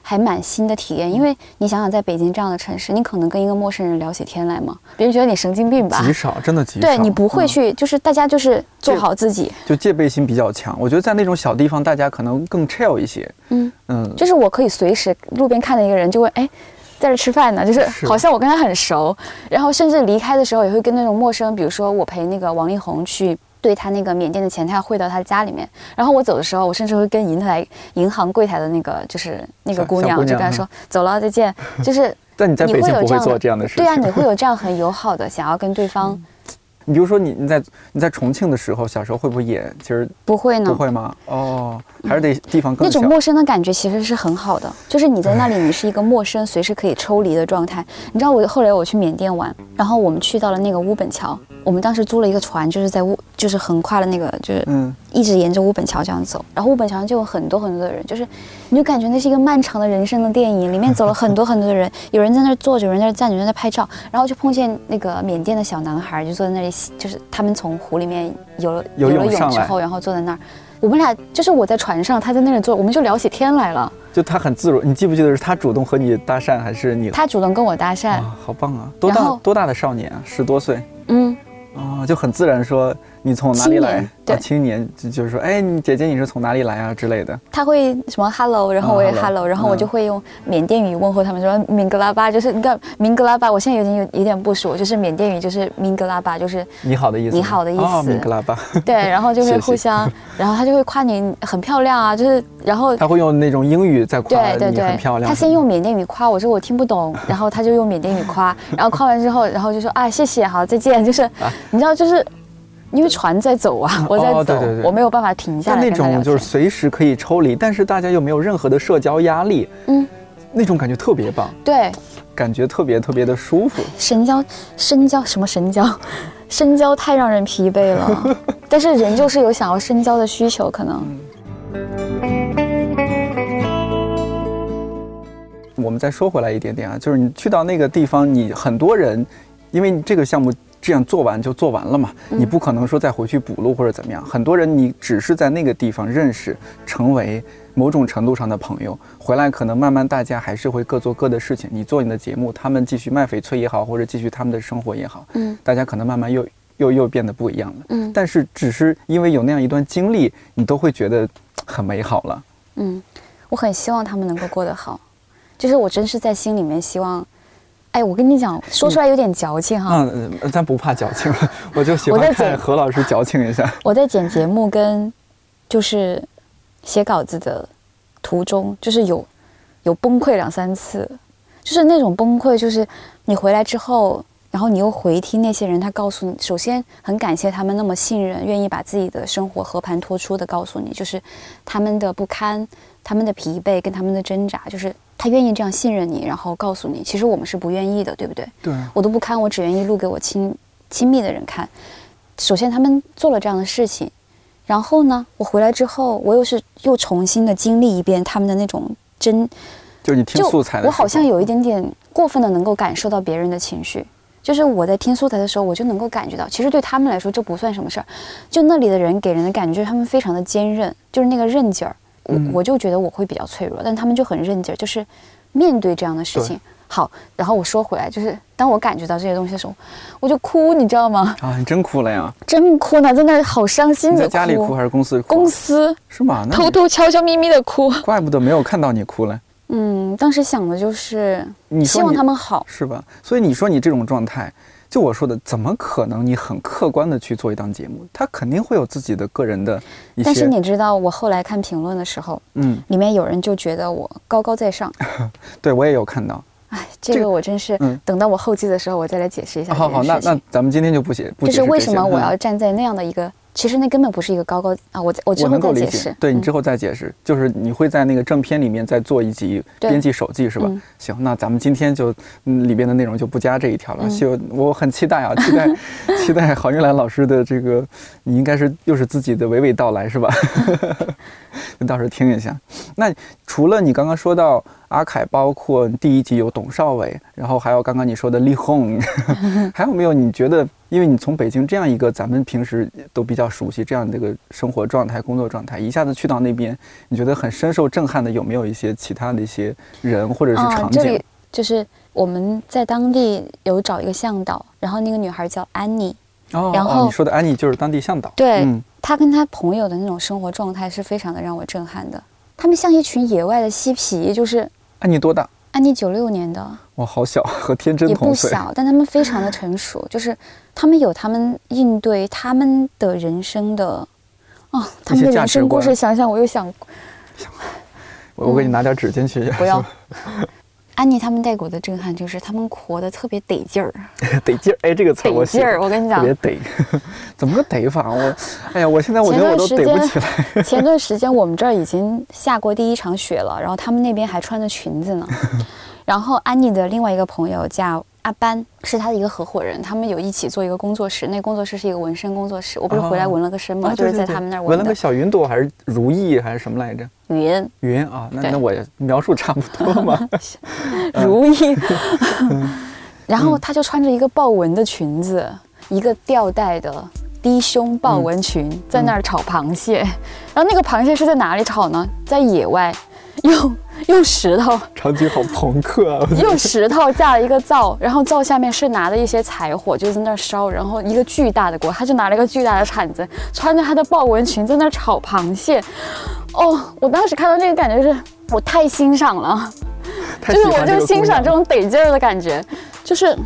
还蛮新的体验。因为你想想，在北京这样的城市，你可能跟一个陌生人聊起天来吗？别人觉得你神经病吧？极少，真的极 少。对你不会嗯去，就是大家就是做好自己。就戒备心比较强。我觉得在那种小地方，大家可能更 chill 一些。嗯嗯，就是我可以随时路边看到一个人就会哎。在这吃饭呢，就是是好像我跟他很熟，然后甚至离开的时候也会跟那种陌生，比如说我陪那个王力宏去对他那个缅甸的钱，他要汇到他家里面。然后我走的时候，我甚至会跟银台银行柜台的那个就是那个姑娘，姑娘就跟他说走了再见，就是 但你在北京不会会有这样的做这样的事。对啊，你会有这样很友好的想要跟对方，你比如说你你在你在重庆的时候，小时候会不会也其实不会呢？不会吗？哦，还是得地方那种。陌生的感觉其实是很好的，就是你在那里，你是一个陌生、随时可以抽离的状态。你知道我后来我去缅甸玩，然后我们去到了那个乌本桥，我们当时租了一个船，就是在乌，就是横跨了那个，就是嗯，一直沿着乌本桥这样走。然后乌本桥上就有很多很多的人，就是你就感觉那是一个漫长的人生的电影，里面走了很多很多的人，有人在那儿坐着，有人在那站着，有人在拍照，然后就碰见那个缅甸的小男孩，就坐在那里洗，就是他们从湖里面游了游了泳之后，然后坐在那儿。我们俩就是我在船上，他在那里坐，我们就聊起天来了。就他很自如。你记不记得是他主动和你搭讪，还是你？他主动跟我搭讪，啊，好棒啊！多大多大的少年啊？十多岁嗯，啊，就很自然说你从哪里来青年？对啊，青年就就是说，哎，你姐姐你是从哪里来啊之类的。他会什么 hello，然后我也啊 hello，hello，然后我嗯就会用缅甸语问候他们说明格拉巴，就是你看明格拉巴，我现在有点有有点不熟，就是缅甸语就是明格拉巴，就是你好的意思。你好的意思哦，明格拉巴。对，然后就会 谢谢互相，然后他就会夸你很漂亮啊，就是然后。他会用那种英语在夸你对对对，很漂亮。他先用缅甸语夸我说我听不懂，然后他就用缅甸语夸，然后夸完之后，然后就说啊谢谢，好再见，就是、你知道就是，因为船在走啊，我在走，哦对对对我没有办法停下来那种就是随时可以抽离，但是大家又没有任何的社交压力，嗯，那种感觉特别棒，对，感觉特别特别的舒服。深交，深交什么深交？深交太让人疲惫了，但是人就是有想要深交的需求，可能。我们再说回来一点点啊，就是你去到那个地方，你很多人，因为你这个项目这样做完就做完了嘛，你不可能说再回去补录或者怎么样。很多人你只是在那个地方认识，成为某种程度上的朋友，回来可能慢慢大家还是会各做各的事情。你做你的节目，他们继续卖翡翠也好，或者继续他们的生活也好，嗯大家可能慢慢又又又变得不一样了。嗯但是只是因为有那样一段经历，你都会觉得很美好了。嗯，我很希望他们能够过得好，就是我真是在心里面希望。哎，我跟你讲，说出来有点矫情哈。嗯，呃咱不怕矫情，我就喜欢看何老师矫情一下。我在剪节目跟就是写稿子的途中，就是有有崩溃两三次，就是那种崩溃，就是你回来之后，然后你又回听那些人，他告诉你，首先很感谢他们那么信任，愿意把自己的生活和盘托出的告诉你，就是他们的不堪、他们的疲惫跟他们的挣扎，就是他愿意这样信任你，然后告诉你，其实我们是不愿意的，对不对？对，我都不看，我只愿意录给我亲亲密的人看。首先，他们做了这样的事情，然后呢，我回来之后，我又是又重新的经历一遍他们的那种真，就你听素材的，我好像有一点点过分的能够感受到别人的情绪。就是我在听素材的时候，我就能够感觉到，其实对他们来说这不算什么事儿。就那里的人给人的感觉就是他们非常的坚韧，就是那个韧劲儿。我、嗯我就觉得我会比较脆弱，但他们就很韧劲儿，就是面对这样的事情。好，然后我说回来，就是当我感觉到这些东西的时候，我就哭，你知道吗？啊，你真哭了呀？真哭呢，在那儿好伤心你的在家里哭还是公司哭？公司是吗？偷偷悄悄咪咪的哭。怪不得没有看到你哭了。嗯，当时想的就是希你希望他们好。是吧？所以你说你这种状态，就我说的，怎么可能你很客观的去做一档节目？他肯定会有自己的个人的。但是你知道，我后来看评论的时候，嗯，里面有人就觉得我高高在上。对我也有看到。哎，这这个个我真是嗯等到我后记的时候，我再来解释一下这好好，那。那咱们今天就不写，不就是为什么我嗯要站在那样的一个，其实那根本不是一个高高啊，我我之后我能够理解再解释。，嗯对你之后再解释，就是你会在那个正片里面再做一集编辑手记是吧？嗯行，那咱们今天就嗯里边的内容就不加这一条了。嗯希望我很期待啊，期待 期待郝云兰老师的这个，你应该是又是自己的娓娓道来是吧？你到时候听一下。那除了你刚刚说到阿凯，包括第一集有董少伟，然后还有刚刚你说的李红，还有没有？你觉得，因为你从北京这样一个咱们平时都比较熟悉这样的一个生活状态、工作状态，一下子去到那边，你觉得很深受震撼的，有没有一些其他的一些人或者是场景？这里就是我们在当地有找一个向导，然后那个女孩叫安妮，哦，哦然后你说的安妮就是当地向导，对嗯，她跟她朋友的那种生活状态是非常的让我震撼的。他们像一群野外的嬉皮，就是安妮多大？安妮九六年的，哇，好小，和天真也同岁。不小，但他们非常的成熟，就是他们有他们应对他们的人生的，哦，他们的人生故事，想想我又想我我给你拿点纸巾去。不要。安妮他们带给我的震撼就是他们活得特别得劲儿，得劲儿，哎，这个词我得劲儿。我跟你讲特别，得，怎么个得法？我，哎呀，我现在我觉得我都得不起来。前段时间我们这儿已经下过第一场雪了，然后他们那边还穿着裙子呢。然后安妮的另外一个朋友叫阿班，是他的一个合伙人，他们有一起做一个工作室，那工作室是一个纹身工作室。我不是回来纹了个身吗？啊就是在他们那儿纹了个小云朵，还是如意，还是什么来着？云云啊，那那我描述差不多嘛。如意。然后她就穿着一个豹纹的裙子，一个吊带的低胸豹纹裙，在那儿炒螃蟹。然后那个螃蟹是在哪里炒呢？在野外，用用石头场景好朋克啊！用石头架了一个灶，然后灶下面是拿的一些柴火，就在那儿烧，然后一个巨大的锅，他就拿了一个巨大的铲子，穿着他的豹纹裙在那儿炒螃蟹。哦，我当时看到那个感觉是，我太欣赏了，就是我就欣赏这种得劲儿的感觉，就是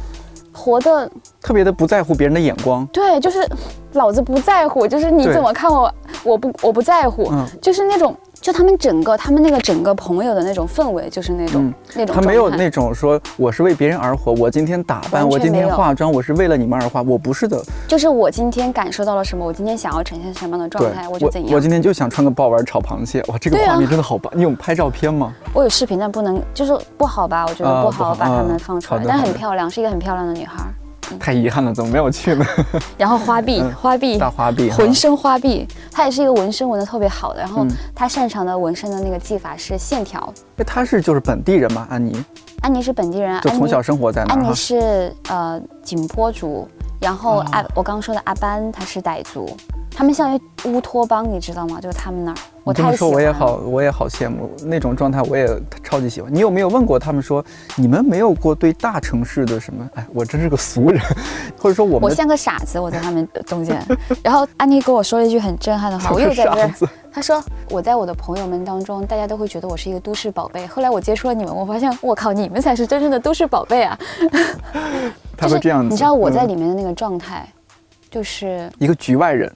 活的特别的不在乎别人的眼光。对，就是老子不在乎，就是你怎么看我，我不我不在乎，嗯就是那种。就他们整个，他们那个整个朋友的那种氛围，就是那种、嗯那种他没有那种说我是为别人而活，我今天打扮，我今天化妆，我是为了你们而化，我不是的。就是我今天感受到了什么，我今天想要呈现什么样的状态，我就怎样。我今天就想穿个豹纹炒螃蟹，哇，这个画面真的好棒！你有拍照片吗？我有视频，但不能，就是不好吧？我觉啊得不好把它不好嗯们放出来，但很漂亮，是一个很漂亮的女孩儿。太遗憾了，怎么没有去呢？然后花臂，嗯花臂，大花臂，浑身花臂，他也是一个纹身纹的特别好的。然后他擅长的纹身的那个技法是线条。哎，他是就是本地人吗，安妮安妮是本地人啊，就从小生活在那安妮。是呃景颇族，然后哦阿、我刚刚说的阿班他是傣族，他们像一乌托邦，你知道吗？就是他们那儿，我太喜欢了。我也好，我也好羡慕那种状态，我也超级喜欢。你有没有问过他们说，你们没有过对大城市的什么？哎，我真是个俗人，或者说我们我像个傻子，我在他们中间。然后安妮跟我说了一句很震撼的话，我又在这儿。傻子。她说我在我的朋友们当中，大家都会觉得我是一个都市宝贝。后来我接触了你们，我发现我靠，你们才是真正的都市宝贝啊！他会这样子，你知道我在嗯里面的那个状态，就是一个局外人，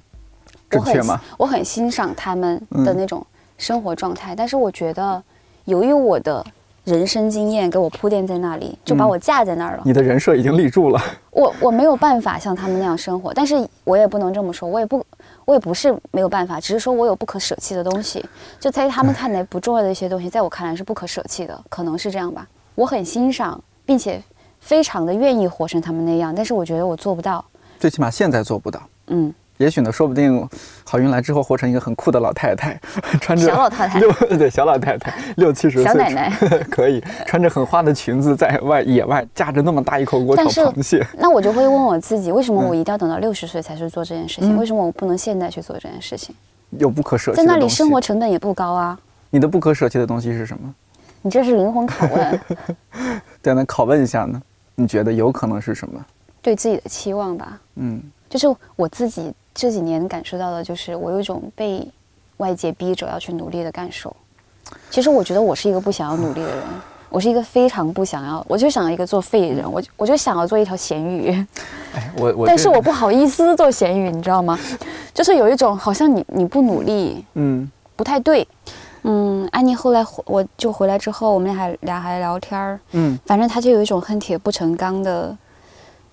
正确吗？我很欣赏他们的嗯那种生活状态，但是我觉得，由于我的人生经验给我铺垫在那里，就把嗯我架在那儿了。你的人设已经立住了。我我没有办法像他们那样生活，但是我也不能这么说，我也不我也不是没有办法，只是说我有不可舍弃的东西，就在他们看来不重要的一些东西，在我看来是不可舍弃的，可能是这样吧。我很欣赏，并且非常的愿意活成他们那样，但是我觉得我做不到。最起码现在做不到。嗯，也许呢，说不定好运来之后活成一个很酷的老太太，穿着小老太太六 对小老太太 六七十岁，小奶奶可以穿着很花的裙子在外野外架着那么大一口锅炒螃蟹，那我就会问我自己，为什么嗯我一定要等到六十岁才去做这件事情？嗯为什么我不能现在去做这件事情？有不可舍弃在那里。生活成本也不高啊。你的不可舍弃的东西是什么？你这是灵魂拷问，对，那拷问一下呢？你觉得有可能是什么？对自己的期望吧。嗯，就是我自己这几年感受到的，就是我有一种被外界逼着要去努力的感受。其实我觉得我是一个不想要努力的人，我是一个非常不想要，我就想要一个做废人，我就我就想要做一条咸鱼，哎，我我但是我不好意思做咸鱼，你知道吗？就是有一种好像你你不努力嗯不太对。嗯，安妮后来回我就回来之后，我们俩还俩还聊天儿，嗯，反正她就有一种恨铁不成钢的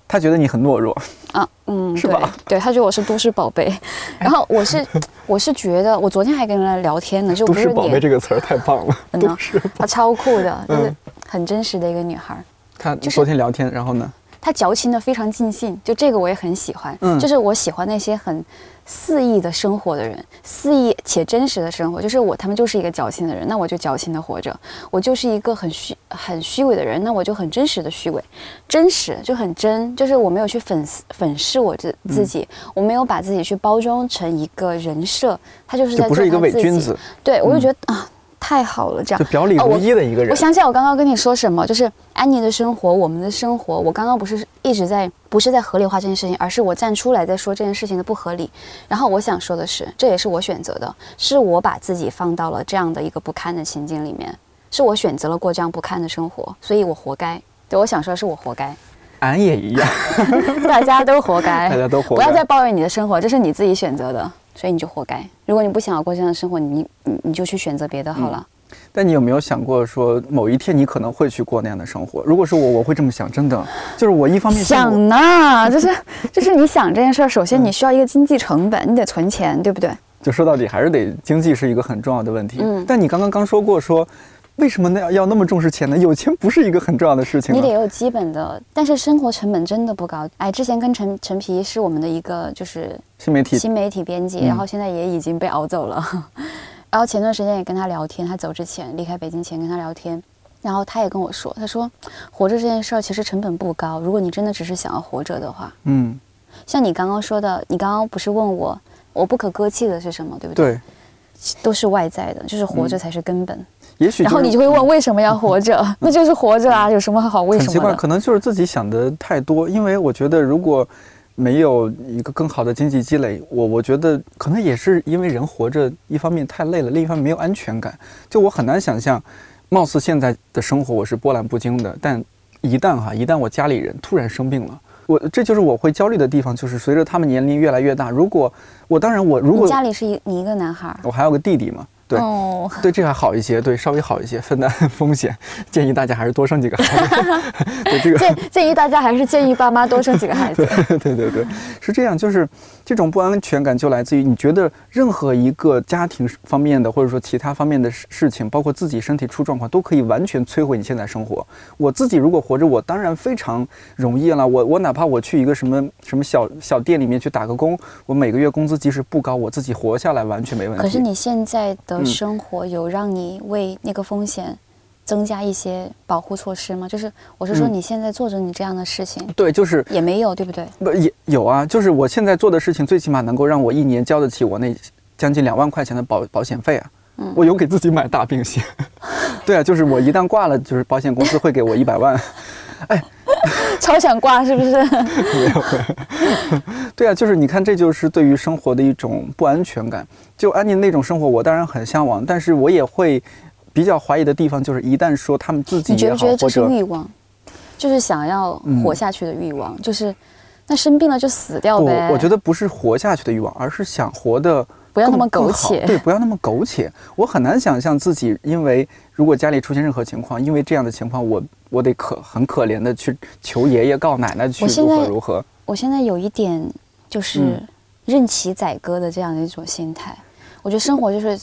他觉得你很懦弱，啊，嗯，对是吧对，他觉得我是都市宝贝，然后我是我是觉得，我昨天还跟人聊天呢，就都市不是宝贝这个词儿太棒了，真的都市。她超酷的，就是嗯很真实的一个女孩儿。他就是昨天聊天，然后呢？她矫情的非常尽兴，就这个我也很喜欢。嗯就是我喜欢那些很肆意的生活的人，肆意且真实的生活。就是我，他们就是一个矫情的人，那我就矫情的活着；我就是一个很虚很虚伪的人，那我就很真实的虚伪。真实就很真，就是我没有去粉饰粉饰我自自己，嗯我没有把自己去包装成一个人设，他就是在就不是一个。伪君子，对，我就嗯觉得、啊，太好了，这样就。表里如一的一个人我。想起来，我刚刚跟你说什么，就是安妮的生活，我们的生活。我刚刚不是一直在，不是在合理化这件事情，而是我站出来在说这件事情的不合理。然后我想说的是，这也是我选择的，是我把自己放到了这样的一个不堪的情境里面。是我选择了过这样不堪的生活，所以我活该。对我想说的是我活该，俺也一样，大家都活该，大家都活该。不要再抱怨你的生活，这是你自己选择的，所以你就活该。如果你不想要过这样的生活，你你你就去选择别的好了。但你有没有想过，说某一天你可能会去过那样的生活？如果是我，我会这么想，真的，就是我一方面想呢，就是就是你想这件事儿，首先你需要一个经济成本，你得存钱，对不对？就说到底还是得经济是一个很重要的问题。嗯。但你刚刚刚说过说，为什么那要那么重视钱呢？有钱不是一个很重要的事情。你得有基本的，但是生活成本真的不高。哎，之前跟陈陈皮是我们的一个就是新媒体新媒体编辑，然后现在也已经被熬走了。然后前段时间也跟他聊天，他走之前离开北京前跟他聊天，然后他也跟我说，他说活着这件事儿其实成本不高，如果你真的只是想要活着的话，嗯，像你刚刚说的，你刚刚不是问我我不可割弃的是什么，对不对？对，都是外在的，就是活着才是根本。也许，然后你就会问为什么要活着？那就是活着啊，有什么好为什么？很奇怪，可能就是自己想的太多，因为我觉得如果。没有一个更好的经济积累，我我觉得可能也是因为人活着，一方面太累了，另一方面没有安全感。就我很难想象，貌似现在的生活我是波澜不惊的，但一旦哈，一旦我家里人突然生病了，我这就是我会焦虑的地方，就是随着他们年龄越来越大，如果我当然我如果家里是一你一个男孩，我还有个弟弟嘛。对，对，这还好一些，对，稍微好一些，分担 风险。建议大家还是多生几个孩子。对，这个建建议大家还是建议爸妈多生几个孩子。对对对对，是这样，就是这种不安全感就来自于你觉得任何一个家庭方面的或者说其他方面的事事情，包括自己身体出状况，都可以完全摧毁你现在生活。我自己如果活着，我当然非常容易了。我我哪怕我去一个什么什么小小店里面去打个工，我每个月工资即使不高，我自己活下来完全没问题。可是你现在的。生活有让你为那个风险增加一些保护措施吗？就是我是说，你现在做着你这样的事情，对，就是也没有，对不对？不也有啊？就是我现在做的事情，最起码能够让我一年交得起我那将近两万块钱的保保险费啊。嗯，我有给自己买大病险。对啊，就是我一旦挂了，就是保险公司会给我一百万。哎。超想挂是不是？没有，对啊，就是你看，这就是对于生活的一种不安全感。就安妮那种生活，我当然很向往，但是我也会比较怀疑的地方，就是一旦说他们自己，你觉不觉得这是欲望？就是想要活下去的欲望，就是那生病了就死掉呗。我我觉得不是活下去的欲望，而是想活的。不要那么苟且，对，不要那么苟且。我很难想象自己，因为如果家里出现任何情况，因为这样的情况，我我得可很可怜的去求爷爷告奶奶去如何如何。我现在有一点就是任其宰割的这样的一种心态，我觉得生活就是。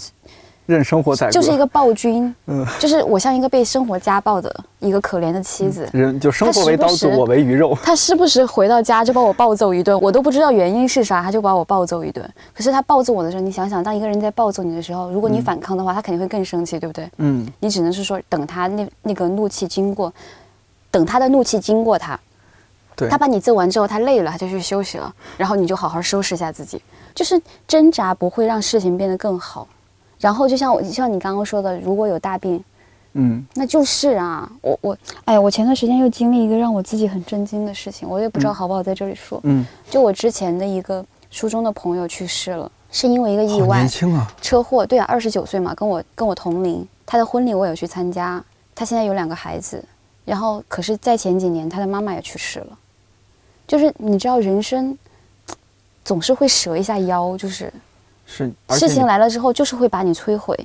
任生活宰，就是一个暴君，嗯，就是我像一个被生活家暴的一个可怜的妻子。人就生活为刀俎，我为鱼肉。他时不时回到家就把我暴揍一顿，我都不知道原因是啥，他就把我暴揍一顿。可是他暴揍我的时候，你想想，当一个人在暴揍你的时候，如果你反抗的话，他肯定会更生气，对不对？嗯，你只能是说等他那那个怒气经过，等他的怒气经过他，对，他把你揍完之后，他累了，他就去休息了，然后你就好好收拾一下自己。就是挣扎不会让事情变得更好。然后就像我，像你刚刚说的，如果有大病，嗯，那就是啊，我我，哎呀，我前段时间又经历一个让我自己很震惊的事情，我也不知道好不好在这里说，嗯，就我之前的一个初中的朋友去世了，是因为一个意外，年轻啊，车祸，对啊，二十九岁嘛，跟我跟我同龄，他的婚礼我有去参加，他现在有两个孩子，然后可是，在前几年他的妈妈也去世了，就是你知道，人生总是会折一下腰，就是。是事情来了之后，就是会把你摧毁，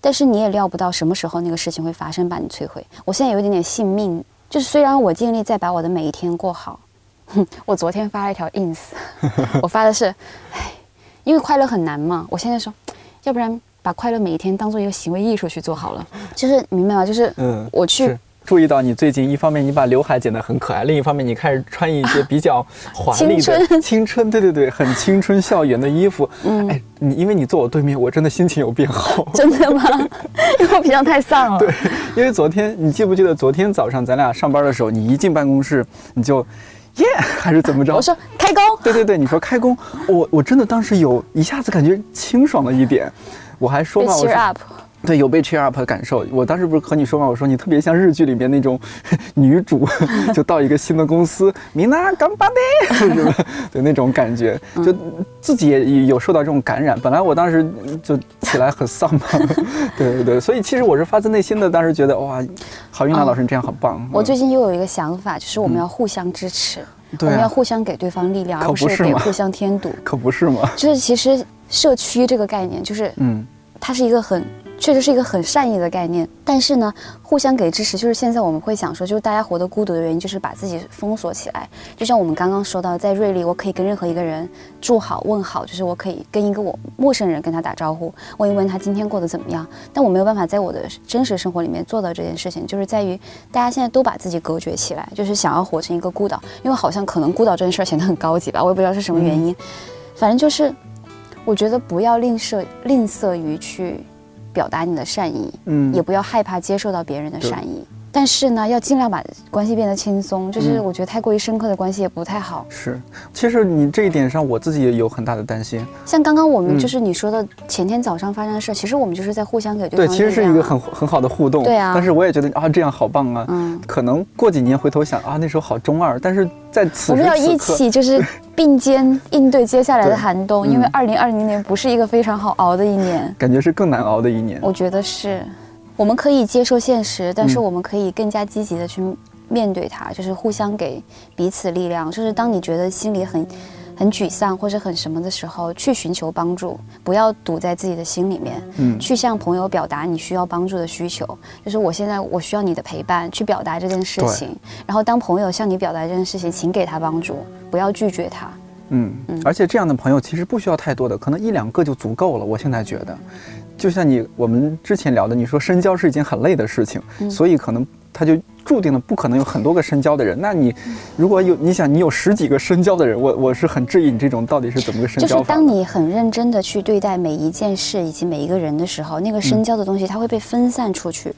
但是你也料不到什么时候那个事情会发生，把你摧毁。我现在有一点点信命，就是虽然我尽力在把我的每一天过好，哼，我昨天发了一条 ins，我发的是，唉，因为快乐很难嘛。我现在说，要不然把快乐每一天当做一个行为艺术去做好了，就是明白吗？就是嗯，我去。注意到你最近一方面你把刘海剪得很可爱，另一方面你开始穿一些比较华丽的青春，对对对，很青春校园的衣服。嗯，哎，你因为你坐我对面，我真的心情有变好。真的吗？因为我平常太丧了。对，因为昨天你记不记得昨天早上咱俩上班的时候，你一进办公室你就耶还是怎么着？我说开工。对对对，你说开工，我我真的当时有一下子感觉清爽了一点。我还说嘛，我说。对，有被 cheer up 的感受。我当时不是和你说吗？我说你特别像日剧里面那种 女主，就到一个新的公司，米娜干巴的，是吧？对，那种感觉，就自己也有受到这种感染。本来我当时就起来很丧嘛，对对对，所以其实我是发自内心的，当时觉得哇，郝云娜老师你这样很棒。我最近又有一个想法，就是我们要互相支持，我们要互相给对方力量，而不是给互相添堵。可不是吗？就是其实社区这个概念，就是嗯，它是一个很。确实是一个很善意的概念，但是呢，互相给支持，就是现在我们会想说，就是大家活得孤独的原因，就是把自己封锁起来。就像我们刚刚说到，在瑞丽，我可以跟任何一个人祝好、问好，就是我可以跟一个我陌生人跟他打招呼，问一问他今天过得怎么样。但我没有办法在我的真实生活里面做到这件事情，就是在于大家现在都把自己隔绝起来，就是想要活成一个孤岛，因为好像可能孤岛这件事儿显得很高级吧，我也不知道是什么原因。反正就是，我觉得不要吝啬吝啬于去。表达你的善意，嗯，也不要害怕接受到别人的善意。但是呢，要尽量把关系变得轻松。就是我觉得太过于深刻的关系也不太好。是，其实你这一点上，我自己也有很大的担心。像刚刚我们就是你说的前天早上发生的事，其实我们就是在互相给对方。对，其实是一个很很好的互动。对啊。但是我也觉得啊，这样好棒啊。嗯。可能过几年回头想啊，那时候好中二。但是在此我们要一起就是并肩应对接下来的寒冬，因为二零二零年不是一个非常好熬的一年，感觉是更难熬的一年。我觉得是。我们可以接受现实，但是我们可以更加积极的去面对它，就是互相给彼此力量。就是当你觉得心里很很沮丧或者很什么的时候，去寻求帮助，不要堵在自己的心里面，嗯，去向朋友表达你需要帮助的需求。就是我现在我需要你的陪伴，去表达这件事情。然后当朋友向你表达这件事情，请给他帮助，不要拒绝他。嗯嗯。而且这样的朋友其实不需要太多的，可能一两个就足够了。我现在觉得。就像你我们之前聊的，你说深交是一件很累的事情，所以可能他就注定了不可能有很多个深交的人。那你如果有你想你有十几个深交的人，我我是很质疑你这种到底是怎么个深交就是当你很认真的去对待每一件事以及每一个人的时候，那个深交的东西它会被分散出去。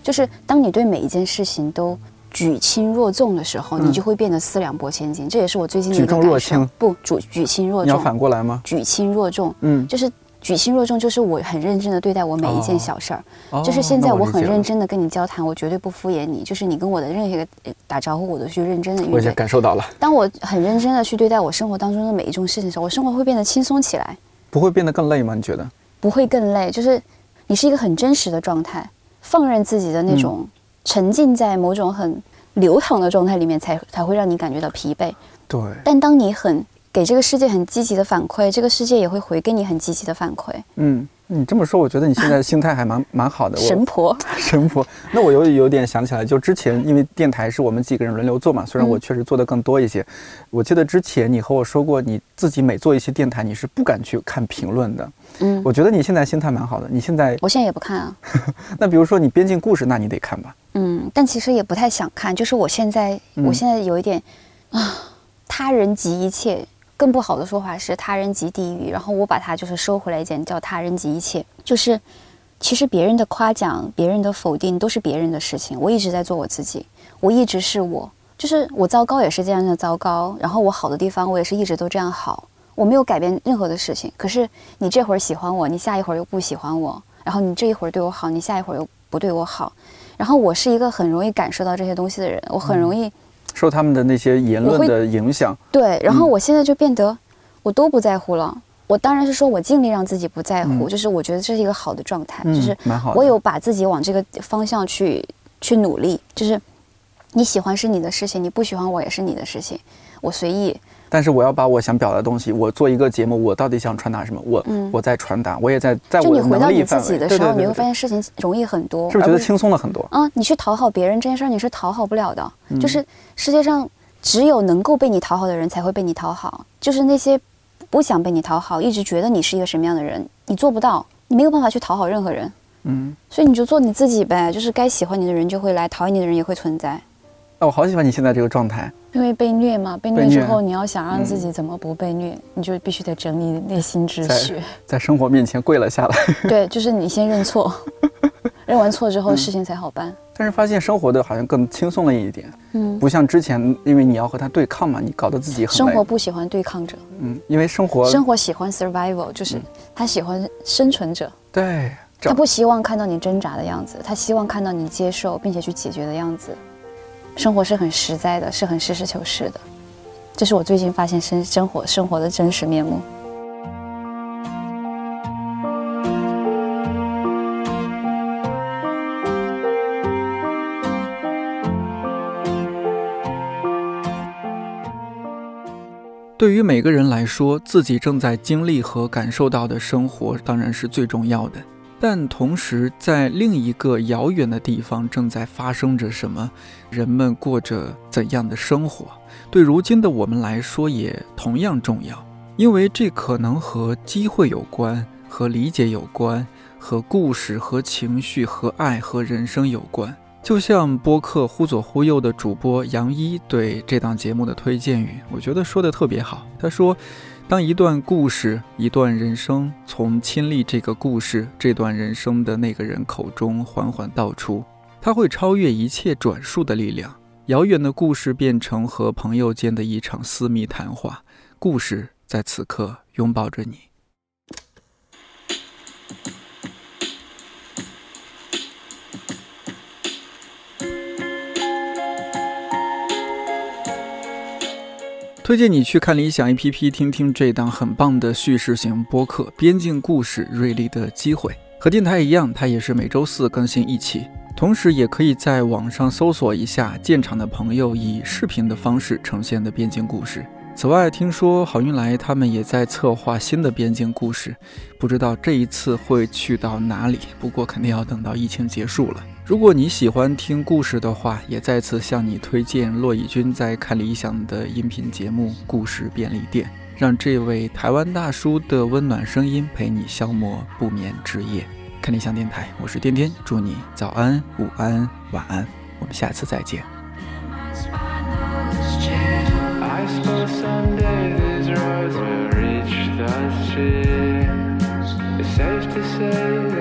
就是当你对每一件事情都举轻若重的时候，你就会变得思两拨千斤。这也是我最近的一个感受。不举举轻若重，你要反过来吗？举轻若重，嗯，就是。举轻若重，就是我很认真的对待我每一件小事儿，就是现在我很认真的跟你交谈，我绝对不敷衍你，就是你跟我的任何一个打招呼，我都去认真的。我已经感受到了。当我很认真的去对待我生活当中的每一种事情的时候，我生活会变得轻松起来。不会变得更累吗？你觉得？不会更累，就是你是一个很真实的状态，放任自己的那种沉浸在某种很流淌的状态里面，才才会让你感觉到疲惫。对。但当你很。给这个世界很积极的反馈，这个世界也会回给你很积极的反馈。嗯，你这么说，我觉得你现在心态还蛮 蛮好的。神婆，神婆。那我有有点想起来，就之前因为电台是我们几个人轮流做嘛，虽然我确实做的更多一些。我记得之前你和我说过，你自己每做一些电台，你是不敢去看评论的。嗯，我觉得你现在心态蛮好的。你现在，我现在也不看啊。那比如说你编进故事，那你得看吧。嗯，但其实也不太想看。就是我现在，我现在有一点啊，他人及一切。更不好的说法是他人即地狱，然后我把它就是收回来一点，叫他人即一切。就是其实别人的夸奖、别人的否定都是别人的事情，我一直在做我自己，我一直是我，就是我糟糕也是这样的糟糕，然后我好的地方我也是一直都这样好，我没有改变任何的事情。可是你这会儿喜欢我，你下一会儿又不喜欢我，然后你这一会儿对我好，你下一会儿又不对我好，然后我是一个很容易感受到这些东西的人，我很容易。受他们的那些言论的影响，对，然后我现在就变得，我都不在乎了。我当然是说我尽力让自己不在乎，就是我觉得这是一个好的状态，就是我有把自己往这个方向去去努力。就是你喜欢是你的事情，你不喜欢我也是你的事情，我随意。但是我要把我想表达的东西，我做一个节目，我到底想传达什么？我我在传达，我也在在我的能力范围。的时候，你会发现事情容易很多，是不是觉得轻松了很多？啊，你去讨好别人这件事儿，你是讨好不了的。就是世界上只有能够被你讨好的人才会被你讨好，就是那些不想被你讨好，一直觉得你是一个什么样的人，你做不到，你没有办法去讨好任何人。嗯，所以你就做你自己呗，就是该喜欢你的人就会来，讨厌你的人也会存在。那我好喜欢你现在这个状态。因为被虐嘛，被虐之后，你要想让自己怎么不被虐，你就必须得整理内心秩序，在生活面前跪了下来。对，就是你先认错，认完错之后，事情才好办。但是发现生活的好像更轻松了一点，嗯，不像之前，因为你要和他对抗嘛，你搞得自己很。生活不喜欢对抗者，嗯，因为生活生活喜欢 survival，就是他喜欢生存者。对。他不希望看到你挣扎的样子，他希望看到你接受并且去解决的样子。生活是很实在的，是很实事求是的。这是我最近发现生生活生活的真实面目。对于每个人来说，自己正在经历和感受到的生活当然是最重要的。但同时，在另一个遥远的地方正在发生着什么，人们过着怎样的生活，对如今的我们来说也同样重要，因为这可能和机会有关，和理解有关，和故事、和情绪、和爱、和人生有关。就像播客忽左忽右的主播杨一对这档节目的推荐语，我觉得说的特别好。他说：“当一段故事、一段人生从亲历这个故事、这段人生的那个人口中缓缓道出，它会超越一切转述的力量。遥远的故事变成和朋友间的一场私密谈话，故事在此刻拥抱着你。”推荐你去看理想 APP，听听这档很棒的叙事型播客《边境故事：锐利的机会》。和电台一样，它也是每周四更新一期。同时，也可以在网上搜索一下建厂的朋友以视频的方式呈现的边境故事。此外，听说好运来他们也在策划新的边境故事，不知道这一次会去到哪里。不过，肯定要等到疫情结束了。如果你喜欢听故事的话，也再次向你推荐骆以军在看理想的音频节目《故事便利店》，让这位台湾大叔的温暖声音陪你消磨不眠之夜。看理想电台，我是天天，祝你早安、午安、晚安，我们下次再见。to pencil